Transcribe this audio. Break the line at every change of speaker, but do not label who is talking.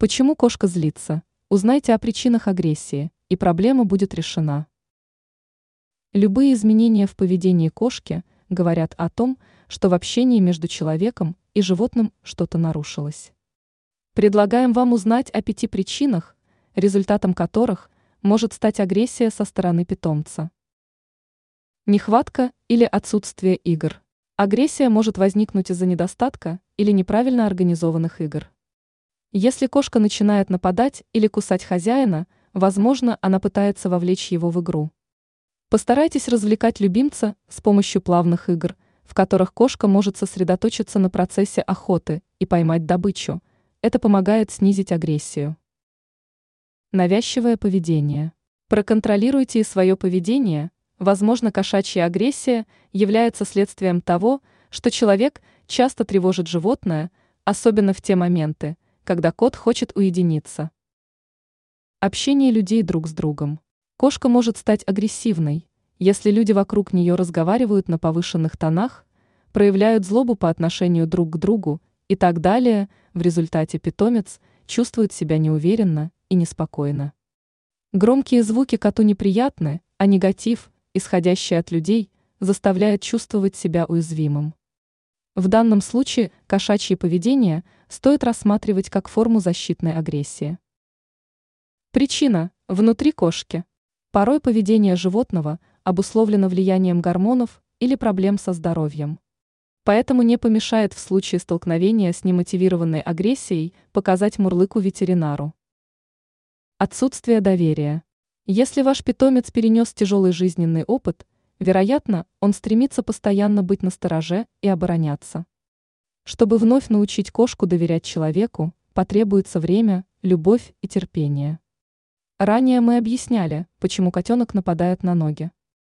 Почему кошка злится? Узнайте о причинах агрессии, и проблема будет решена. Любые изменения в поведении кошки говорят о том, что в общении между человеком и животным что-то нарушилось. Предлагаем вам узнать о пяти причинах, результатом которых может стать агрессия со стороны питомца. Нехватка или отсутствие игр. Агрессия может возникнуть из-за недостатка или неправильно организованных игр. Если кошка начинает нападать или кусать хозяина, возможно, она пытается вовлечь его в игру. Постарайтесь развлекать любимца с помощью плавных игр, в которых кошка может сосредоточиться на процессе охоты и поймать добычу. Это помогает снизить агрессию. Навязчивое поведение. Проконтролируйте и свое поведение. Возможно, кошачья агрессия является следствием того, что человек часто тревожит животное, особенно в те моменты, когда кот хочет уединиться. Общение людей друг с другом. Кошка может стать агрессивной, если люди вокруг нее разговаривают на повышенных тонах, проявляют злобу по отношению друг к другу и так далее, в результате питомец чувствует себя неуверенно и неспокойно. Громкие звуки коту неприятны, а негатив, исходящий от людей, заставляет чувствовать себя уязвимым. В данном случае кошачье поведение стоит рассматривать как форму защитной агрессии. Причина – внутри кошки. Порой поведение животного обусловлено влиянием гормонов или проблем со здоровьем. Поэтому не помешает в случае столкновения с немотивированной агрессией показать мурлыку ветеринару. Отсутствие доверия. Если ваш питомец перенес тяжелый жизненный опыт – Вероятно, он стремится постоянно быть настороже и обороняться. Чтобы вновь научить кошку доверять человеку, потребуется время, любовь и терпение. Ранее мы объясняли, почему котенок нападает на ноги.